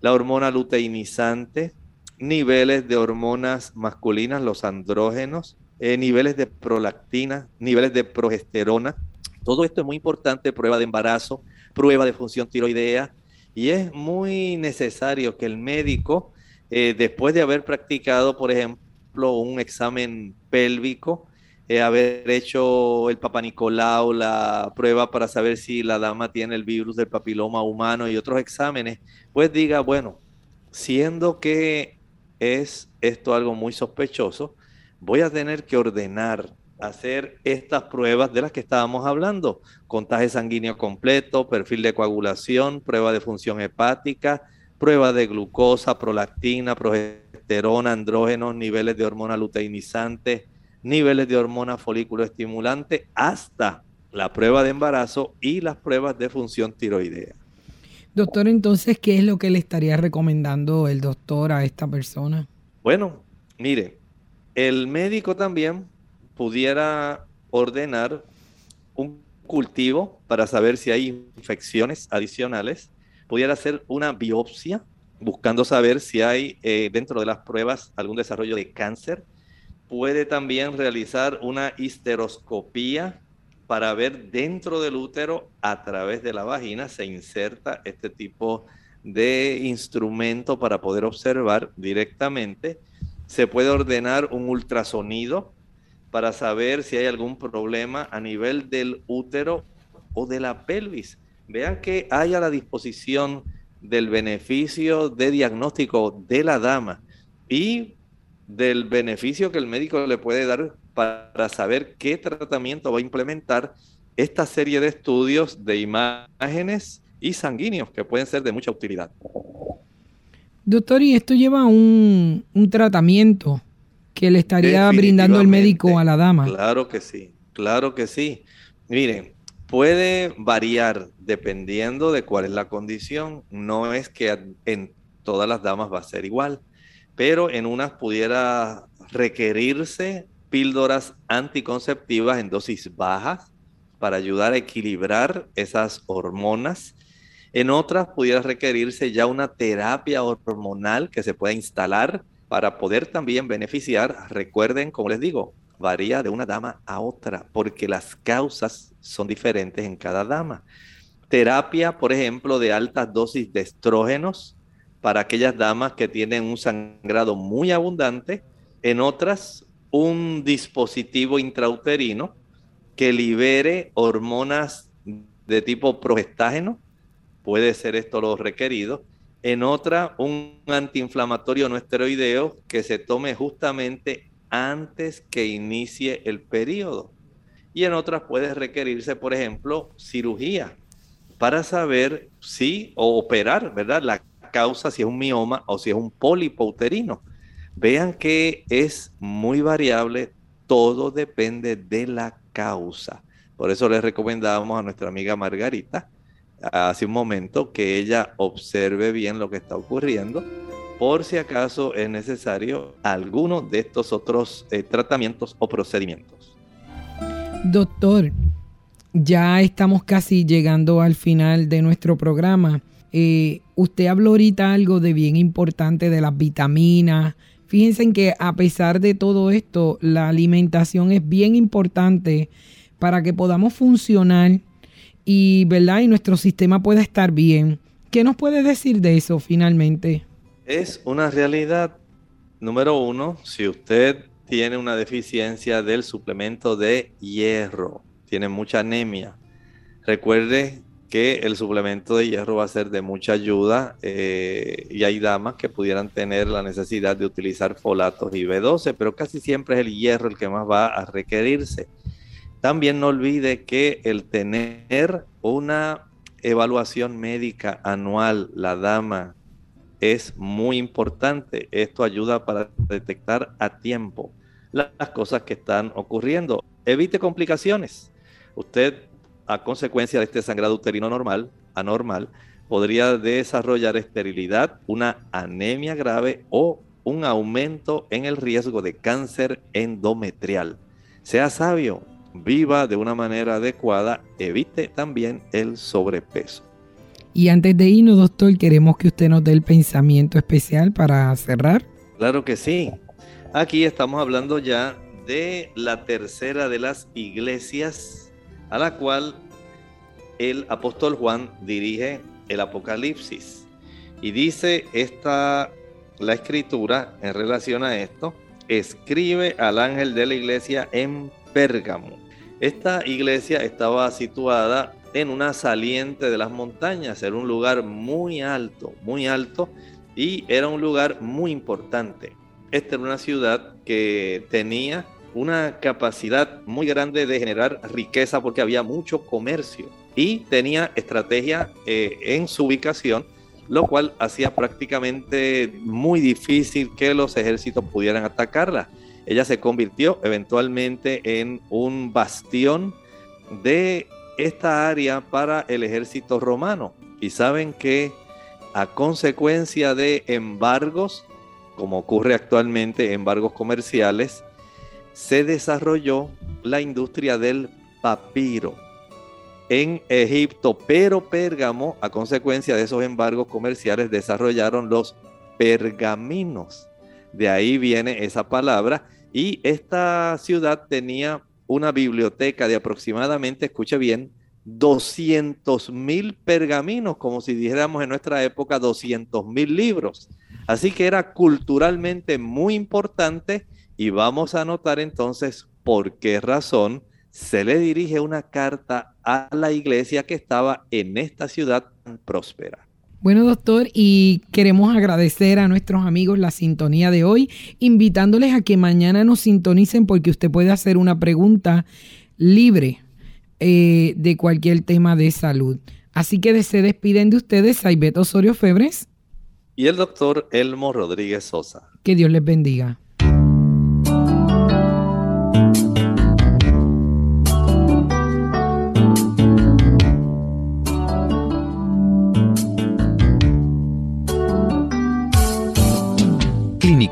La hormona luteinizante, niveles de hormonas masculinas, los andrógenos, eh, niveles de prolactina, niveles de progesterona. Todo esto es muy importante, prueba de embarazo, prueba de función tiroidea, y es muy necesario que el médico, eh, después de haber practicado, por ejemplo, un examen pélvico, eh, haber hecho el Papa Nicolau, la prueba para saber si la dama tiene el virus del papiloma humano y otros exámenes, pues diga, bueno, siendo que es esto algo muy sospechoso, voy a tener que ordenar hacer estas pruebas de las que estábamos hablando. Contaje sanguíneo completo, perfil de coagulación, prueba de función hepática, prueba de glucosa, prolactina, progesterona, andrógenos, niveles de hormona luteinizante, niveles de hormona folículo estimulante, hasta la prueba de embarazo y las pruebas de función tiroidea. Doctor, entonces, ¿qué es lo que le estaría recomendando el doctor a esta persona? Bueno, mire, el médico también pudiera ordenar un cultivo para saber si hay infecciones adicionales, pudiera hacer una biopsia buscando saber si hay eh, dentro de las pruebas algún desarrollo de cáncer. Puede también realizar una histeroscopía para ver dentro del útero a través de la vagina se inserta este tipo de instrumento para poder observar directamente. Se puede ordenar un ultrasonido para saber si hay algún problema a nivel del útero o de la pelvis. Vean que hay a la disposición del beneficio de diagnóstico de la dama y del beneficio que el médico le puede dar para saber qué tratamiento va a implementar esta serie de estudios de imágenes y sanguíneos que pueden ser de mucha utilidad. Doctor, ¿y esto lleva un, un tratamiento? Que le estaría brindando el médico a la dama. Claro que sí, claro que sí. Miren, puede variar dependiendo de cuál es la condición. No es que en todas las damas va a ser igual, pero en unas pudiera requerirse píldoras anticonceptivas en dosis bajas para ayudar a equilibrar esas hormonas. En otras pudiera requerirse ya una terapia hormonal que se pueda instalar para poder también beneficiar, recuerden, como les digo, varía de una dama a otra, porque las causas son diferentes en cada dama. Terapia, por ejemplo, de altas dosis de estrógenos para aquellas damas que tienen un sangrado muy abundante. En otras, un dispositivo intrauterino que libere hormonas de tipo progestágeno. Puede ser esto lo requerido en otra un antiinflamatorio no esteroideo que se tome justamente antes que inicie el periodo. Y en otras puede requerirse, por ejemplo, cirugía para saber si o operar, ¿verdad? La causa, si es un mioma o si es un pólipo uterino. Vean que es muy variable, todo depende de la causa. Por eso les recomendamos a nuestra amiga Margarita hace un momento que ella observe bien lo que está ocurriendo por si acaso es necesario alguno de estos otros eh, tratamientos o procedimientos. Doctor, ya estamos casi llegando al final de nuestro programa. Eh, usted habló ahorita algo de bien importante de las vitaminas. Fíjense que a pesar de todo esto, la alimentación es bien importante para que podamos funcionar y, ¿verdad? y nuestro sistema pueda estar bien. ¿Qué nos puede decir de eso finalmente? Es una realidad, número uno, si usted tiene una deficiencia del suplemento de hierro, tiene mucha anemia, recuerde que el suplemento de hierro va a ser de mucha ayuda eh, y hay damas que pudieran tener la necesidad de utilizar folatos y B12, pero casi siempre es el hierro el que más va a requerirse. También no olvide que el tener una evaluación médica anual, la dama, es muy importante. Esto ayuda para detectar a tiempo las cosas que están ocurriendo. Evite complicaciones. Usted a consecuencia de este sangrado uterino normal, anormal, podría desarrollar esterilidad, una anemia grave o un aumento en el riesgo de cáncer endometrial. Sea sabio, viva de una manera adecuada, evite también el sobrepeso. Y antes de irnos, doctor, queremos que usted nos dé el pensamiento especial para cerrar. Claro que sí. Aquí estamos hablando ya de la tercera de las iglesias a la cual el apóstol Juan dirige el Apocalipsis. Y dice esta la escritura en relación a esto, escribe al ángel de la iglesia en Pérgamo. Esta iglesia estaba situada en una saliente de las montañas, era un lugar muy alto, muy alto y era un lugar muy importante. Esta era una ciudad que tenía una capacidad muy grande de generar riqueza porque había mucho comercio y tenía estrategia eh, en su ubicación, lo cual hacía prácticamente muy difícil que los ejércitos pudieran atacarla. Ella se convirtió eventualmente en un bastión de esta área para el ejército romano. Y saben que a consecuencia de embargos, como ocurre actualmente, embargos comerciales, se desarrolló la industria del papiro en Egipto, pero Pérgamo, a consecuencia de esos embargos comerciales, desarrollaron los pergaminos. De ahí viene esa palabra. Y esta ciudad tenía una biblioteca de aproximadamente, escuche bien, 200 mil pergaminos, como si dijéramos en nuestra época 200 mil libros. Así que era culturalmente muy importante y vamos a notar entonces por qué razón se le dirige una carta a la iglesia que estaba en esta ciudad tan próspera. Bueno, doctor, y queremos agradecer a nuestros amigos la sintonía de hoy, invitándoles a que mañana nos sintonicen porque usted puede hacer una pregunta libre eh, de cualquier tema de salud. Así que se despiden de ustedes Saibet Osorio Febres y el doctor Elmo Rodríguez Sosa. Que Dios les bendiga.